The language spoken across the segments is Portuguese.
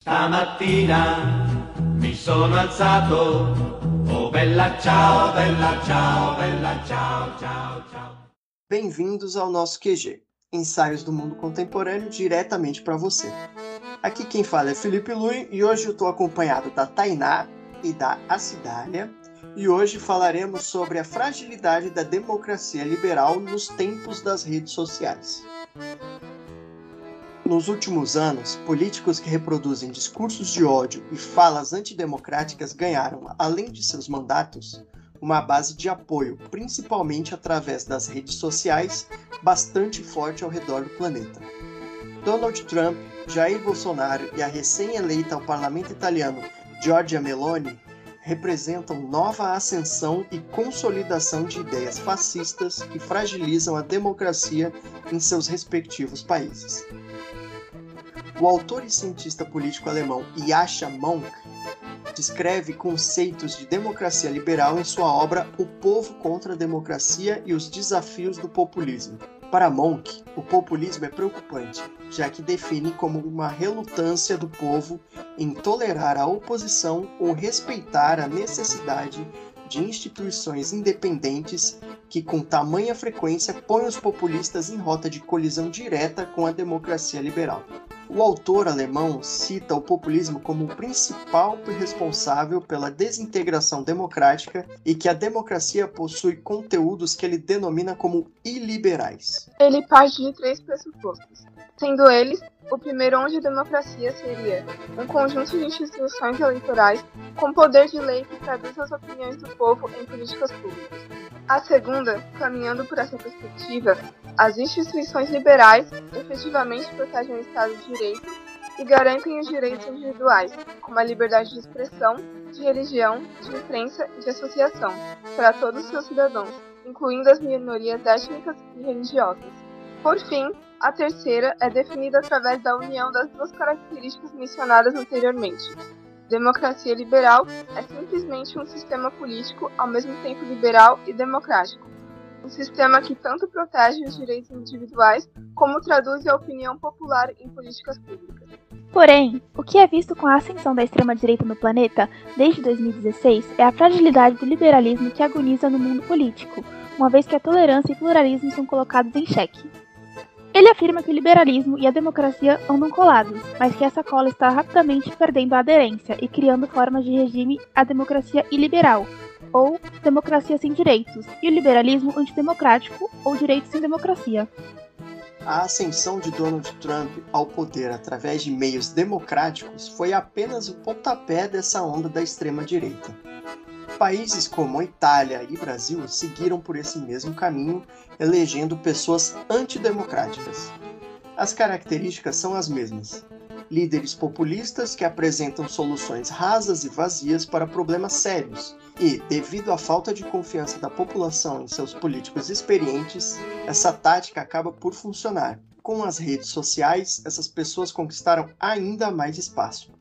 Stamattina mi sono alzato, oh bella ciao, bella ciao, bella ciao, ciao, ciao. Bem-vindos ao nosso QG, ensaios do mundo contemporâneo diretamente para você. Aqui quem fala é Felipe Lui e hoje eu estou acompanhado da Tainá e da Acidália. E hoje falaremos sobre a fragilidade da democracia liberal nos tempos das redes sociais. Nos últimos anos, políticos que reproduzem discursos de ódio e falas antidemocráticas ganharam, além de seus mandatos, uma base de apoio, principalmente através das redes sociais, bastante forte ao redor do planeta. Donald Trump, Jair Bolsonaro e a recém-eleita ao parlamento italiano Giorgia Meloni representam nova ascensão e consolidação de ideias fascistas que fragilizam a democracia em seus respectivos países. O autor e cientista político alemão Yasha Monk descreve conceitos de democracia liberal em sua obra O Povo contra a Democracia e os Desafios do Populismo. Para Monk, o populismo é preocupante, já que define como uma relutância do povo em tolerar a oposição ou respeitar a necessidade de instituições independentes que, com tamanha frequência, põem os populistas em rota de colisão direta com a democracia liberal. O autor alemão cita o populismo como o principal responsável pela desintegração democrática e que a democracia possui conteúdos que ele denomina como iliberais. Ele parte de três pressupostos, sendo eles o primeiro onde a democracia seria um conjunto de instituições eleitorais com poder de lei que traduz as opiniões do povo em políticas públicas. A segunda, caminhando por essa perspectiva, as instituições liberais efetivamente protegem o Estado de Direito e garantem os direitos individuais, como a liberdade de expressão, de religião, de imprensa e de associação, para todos os seus cidadãos, incluindo as minorias étnicas e religiosas. Por fim, a terceira é definida através da união das duas características mencionadas anteriormente. Democracia liberal é simplesmente um sistema político ao mesmo tempo liberal e democrático um sistema que tanto protege os direitos individuais como traduz a opinião popular em políticas públicas. Porém, o que é visto com a ascensão da extrema-direita no planeta desde 2016 é a fragilidade do liberalismo que agoniza no mundo político, uma vez que a tolerância e pluralismo são colocados em xeque. Ele afirma que o liberalismo e a democracia andam colados, mas que essa cola está rapidamente perdendo a aderência e criando formas de regime à democracia iliberal, ou democracia sem direitos, e o liberalismo antidemocrático, ou direitos sem democracia. A ascensão de Donald Trump ao poder através de meios democráticos foi apenas o pontapé dessa onda da extrema-direita. Países como Itália e Brasil seguiram por esse mesmo caminho, elegendo pessoas antidemocráticas. As características são as mesmas: líderes populistas que apresentam soluções rasas e vazias para problemas sérios, e, devido à falta de confiança da população em seus políticos experientes, essa tática acaba por funcionar. Com as redes sociais, essas pessoas conquistaram ainda mais espaço.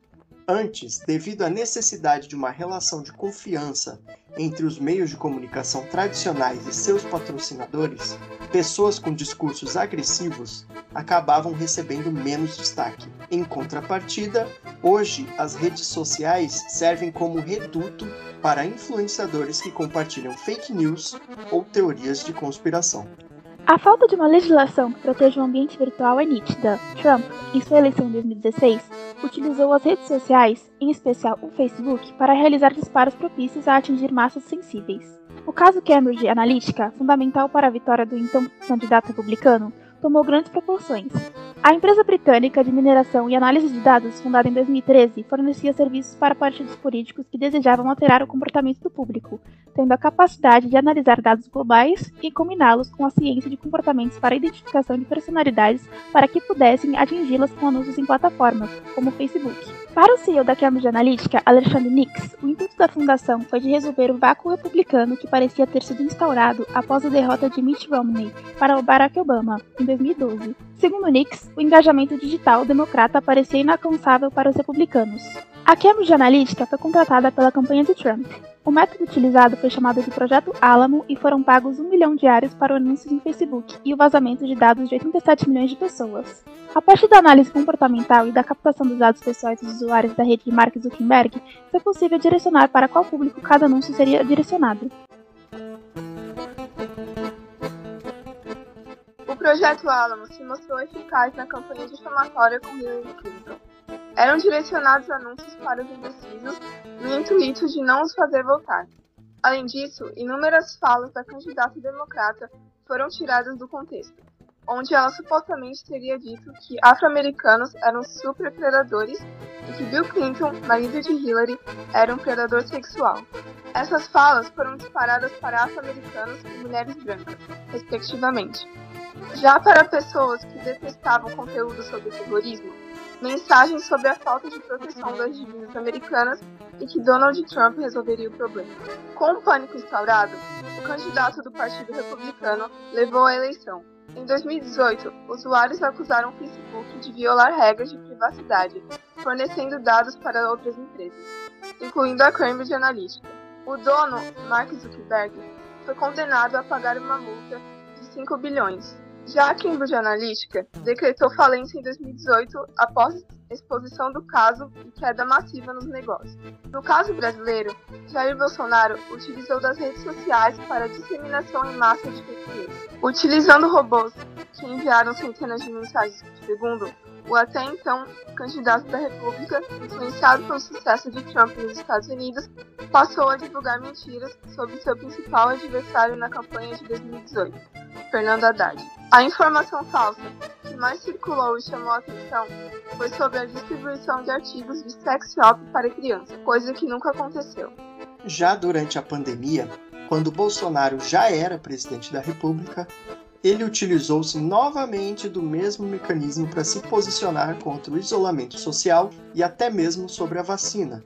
Antes, devido à necessidade de uma relação de confiança entre os meios de comunicação tradicionais e seus patrocinadores, pessoas com discursos agressivos acabavam recebendo menos destaque. Em contrapartida, hoje as redes sociais servem como reduto para influenciadores que compartilham fake news ou teorias de conspiração. A falta de uma legislação que proteja o ambiente virtual é nítida. Trump, em sua eleição em 2016, utilizou as redes sociais, em especial o Facebook, para realizar disparos propícios a atingir massas sensíveis. O caso Cambridge Analytica, fundamental para a vitória do então candidato republicano, tomou grandes proporções. A empresa britânica de mineração e análise de dados, fundada em 2013, fornecia serviços para partidos políticos que desejavam alterar o comportamento do público, tendo a capacidade de analisar dados globais e combiná-los com a ciência de comportamentos para a identificação de personalidades para que pudessem atingi-las com anúncios em plataformas, como o Facebook. Para o CEO da Cambridge Analytica, Alexandre Nix, o intuito da fundação foi de resolver o vácuo republicano que parecia ter sido instaurado após a derrota de Mitt Romney para o Barack Obama, em 2012. Segundo Nix, o engajamento digital democrata parecia inalcançável para os republicanos. A Cambridge Analytica foi contratada pela campanha de Trump. O método utilizado foi chamado de Projeto Alamo e foram pagos um milhão diários para anúncios no Facebook e o vazamento de dados de 87 milhões de pessoas. A partir da análise comportamental e da captação dos dados pessoais dos usuários da rede de Mark Zuckerberg, foi possível direcionar para qual público cada anúncio seria direcionado. Projeto Alamo se mostrou eficaz na campanha difamatória com Hillary Clinton. Eram direcionados anúncios para os indecisos no intuito de não os fazer votar. Além disso, inúmeras falas da candidata democrata foram tiradas do contexto, onde ela supostamente teria dito que afro-americanos eram super predadores e que Bill Clinton, marido de Hillary, era um predador sexual. Essas falas foram disparadas para afro-americanos e mulheres brancas, respectivamente. Já para pessoas que detestavam conteúdo sobre terrorismo, mensagens sobre a falta de proteção das divisas americanas e que Donald Trump resolveria o problema. Com o pânico instaurado, o candidato do Partido Republicano levou a eleição. Em 2018, usuários acusaram o Facebook de violar regras de privacidade, fornecendo dados para outras empresas, incluindo a Cambridge Analytica. O dono, Mark Zuckerberg, foi condenado a pagar uma multa de 5 bilhões, já a Cambridge Analytica decretou falência em 2018 após exposição do caso e queda massiva nos negócios. No caso brasileiro, Jair Bolsonaro utilizou das redes sociais para disseminação em massa de fake news. Utilizando robôs que enviaram centenas de mensagens por segundo, o até então candidato da República, influenciado pelo sucesso de Trump nos Estados Unidos, passou a divulgar mentiras sobre seu principal adversário na campanha de 2018, Fernando Haddad. A informação falsa que mais circulou e chamou a atenção foi sobre a distribuição de artigos de sex shop para crianças, coisa que nunca aconteceu. Já durante a pandemia, quando Bolsonaro já era presidente da República, ele utilizou-se novamente do mesmo mecanismo para se posicionar contra o isolamento social e até mesmo sobre a vacina.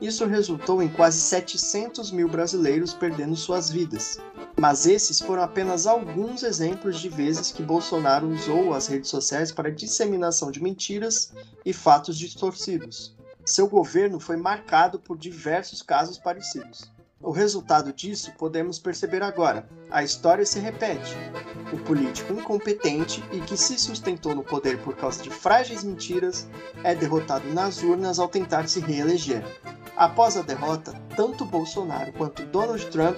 Isso resultou em quase 700 mil brasileiros perdendo suas vidas. Mas esses foram apenas alguns exemplos de vezes que Bolsonaro usou as redes sociais para disseminação de mentiras e fatos distorcidos. Seu governo foi marcado por diversos casos parecidos. O resultado disso podemos perceber agora. A história se repete. O político incompetente e que se sustentou no poder por causa de frágeis mentiras é derrotado nas urnas ao tentar se reeleger. Após a derrota, tanto Bolsonaro quanto Donald Trump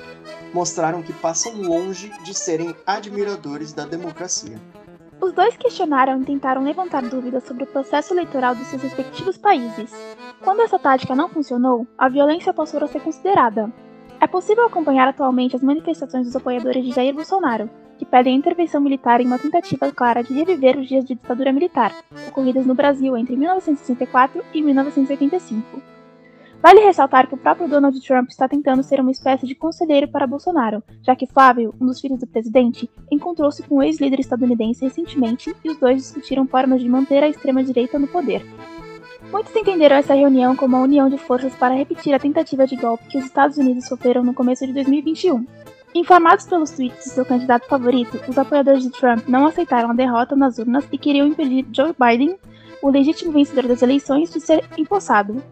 mostraram que passam longe de serem admiradores da democracia. Os dois questionaram e tentaram levantar dúvidas sobre o processo eleitoral dos seus respectivos países. Quando essa tática não funcionou, a violência passou a ser considerada. É possível acompanhar atualmente as manifestações dos apoiadores de Jair Bolsonaro, que pedem a intervenção militar em uma tentativa clara de reviver os dias de ditadura militar, ocorridas no Brasil entre 1964 e 1985. Vale ressaltar que o próprio Donald Trump está tentando ser uma espécie de conselheiro para Bolsonaro, já que Flávio, um dos filhos do presidente, encontrou-se com o ex-líder estadunidense recentemente e os dois discutiram formas de manter a extrema-direita no poder. Muitos entenderam essa reunião como uma união de forças para repetir a tentativa de golpe que os Estados Unidos sofreram no começo de 2021. Informados pelos tweets de seu candidato favorito, os apoiadores de Trump não aceitaram a derrota nas urnas e queriam impedir Joe Biden, o legítimo vencedor das eleições, de ser empossado.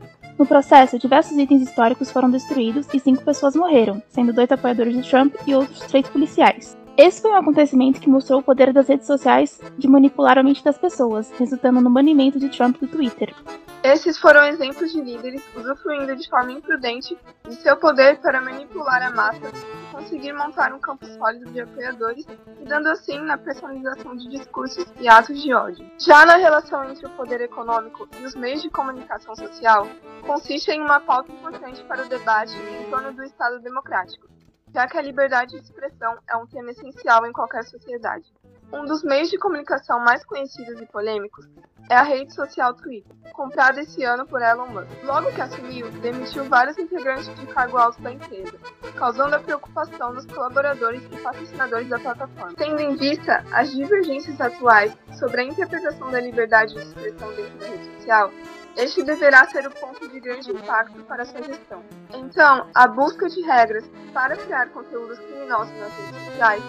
No processo, diversos itens históricos foram destruídos e cinco pessoas morreram, sendo dois apoiadores de Trump e outros três policiais. Esse foi um acontecimento que mostrou o poder das redes sociais de manipular a mente das pessoas, resultando no banimento de Trump do Twitter. Esses foram exemplos de líderes usufruindo de forma imprudente de seu poder para manipular a massa e conseguir montar um campo sólido de apoiadores e dando assim na personalização de discursos e atos de ódio. Já na relação entre o poder econômico e os meios de comunicação social, consiste em uma pauta importante para o debate em torno do Estado democrático já que a liberdade de expressão é um tema essencial em qualquer sociedade. Um dos meios de comunicação mais conhecidos e polêmicos é a rede social Twitter, comprada esse ano por Elon Musk. Logo que assumiu, demitiu vários integrantes de cargo alto da empresa, causando a preocupação dos colaboradores e patrocinadores da plataforma. Tendo em vista as divergências atuais sobre a interpretação da liberdade de expressão dentro da rede social, este deverá ser o ponto de grande impacto para sua gestão. Então, a busca de regras para criar conteúdos criminosos nas redes sociais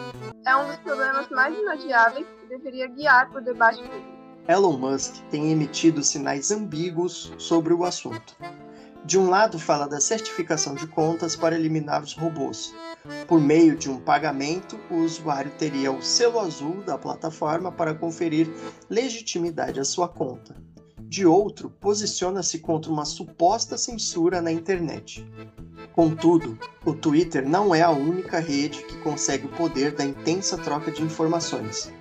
é um dos problemas mais inadiáveis e deveria guiar o debate público. Elon Musk tem emitido sinais ambíguos sobre o assunto. De um lado, fala da certificação de contas para eliminar os robôs. Por meio de um pagamento, o usuário teria o selo azul da plataforma para conferir legitimidade à sua conta. De outro, posiciona-se contra uma suposta censura na internet. Contudo, o Twitter não é a única rede que consegue o poder da intensa troca de informações.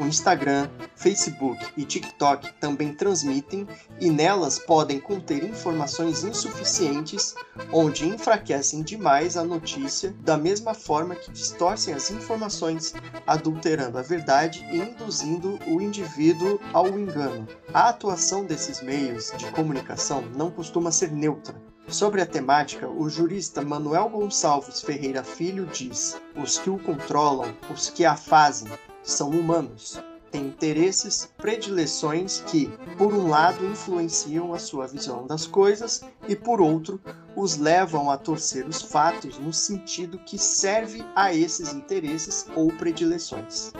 O Instagram, Facebook e TikTok também transmitem e nelas podem conter informações insuficientes, onde enfraquecem demais a notícia, da mesma forma que distorcem as informações, adulterando a verdade e induzindo o indivíduo ao engano. A atuação desses meios de comunicação não costuma ser neutra. Sobre a temática, o jurista Manuel Gonçalves Ferreira Filho diz: os que o controlam, os que a fazem, são humanos, têm interesses, predileções que, por um lado, influenciam a sua visão das coisas e, por outro, os levam a torcer os fatos no sentido que serve a esses interesses ou predileções.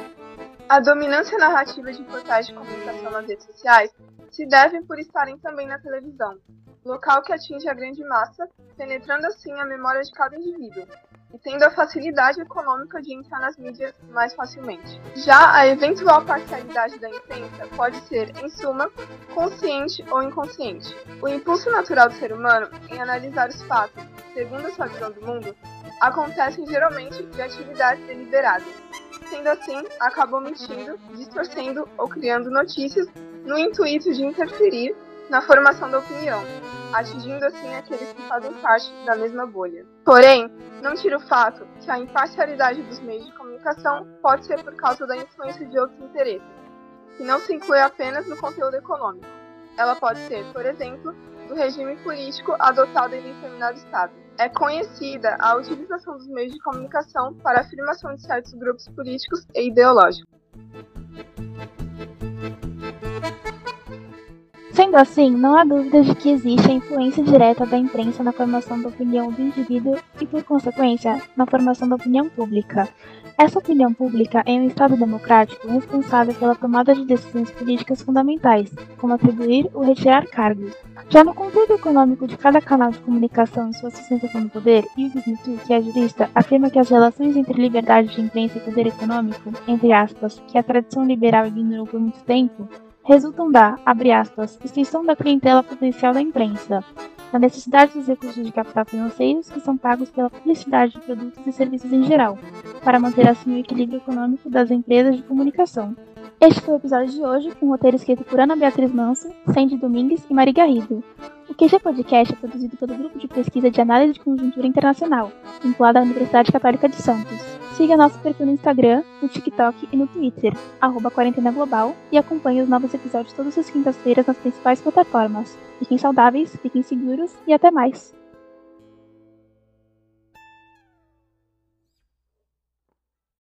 A dominância narrativa de portais de comunicação nas redes sociais se deve por estarem também na televisão, local que atinge a grande massa, penetrando assim a memória de cada indivíduo, e tendo a facilidade econômica de entrar nas mídias mais facilmente. Já a eventual parcialidade da imprensa pode ser, em suma, consciente ou inconsciente. O impulso natural do ser humano em analisar os fatos, segundo a sua visão do mundo, acontece geralmente de atividades deliberadas. Sendo assim, acaba omitindo, distorcendo ou criando notícias no intuito de interferir na formação da opinião, atingindo assim aqueles que fazem parte da mesma bolha. Porém, não tira o fato que a imparcialidade dos meios de comunicação pode ser por causa da influência de outros interesses, que não se inclui apenas no conteúdo econômico. Ela pode ser, por exemplo, do regime político adotado em determinado Estado. É conhecida a utilização dos meios de comunicação para a afirmação de certos grupos políticos e ideológicos. Sendo assim, não há dúvida de que existe a influência direta da imprensa na formação da opinião do indivíduo e, por consequência, na formação da opinião pública. Essa opinião pública é um Estado democrático responsável pela tomada de decisões políticas fundamentais, como atribuir ou retirar cargos. Já no conteúdo econômico de cada canal de comunicação e sua sustentação no poder, Hugo Smith, que é jurista, afirma que as relações entre liberdade de imprensa e poder econômico, entre aspas, que a tradição liberal ignorou por muito tempo, resultam da, abre aspas, extensão da clientela potencial da imprensa, da necessidade dos recursos de capital financeiros que são pagos pela publicidade de produtos e serviços em geral, para manter assim o equilíbrio econômico das empresas de comunicação. Este foi o episódio de hoje, com roteiro escrito por Ana Beatriz Manso, Sandy Domingues e Mari Garrido. O QG Podcast é produzido pelo Grupo de Pesquisa de Análise de Conjuntura Internacional, vinculado à Universidade Católica de Santos. Siga nosso perfil no Instagram, no TikTok e no Twitter, arroba Quarentena Global, e acompanhe os novos episódios todas as quintas-feiras nas principais plataformas. Fiquem saudáveis, fiquem seguros e até mais!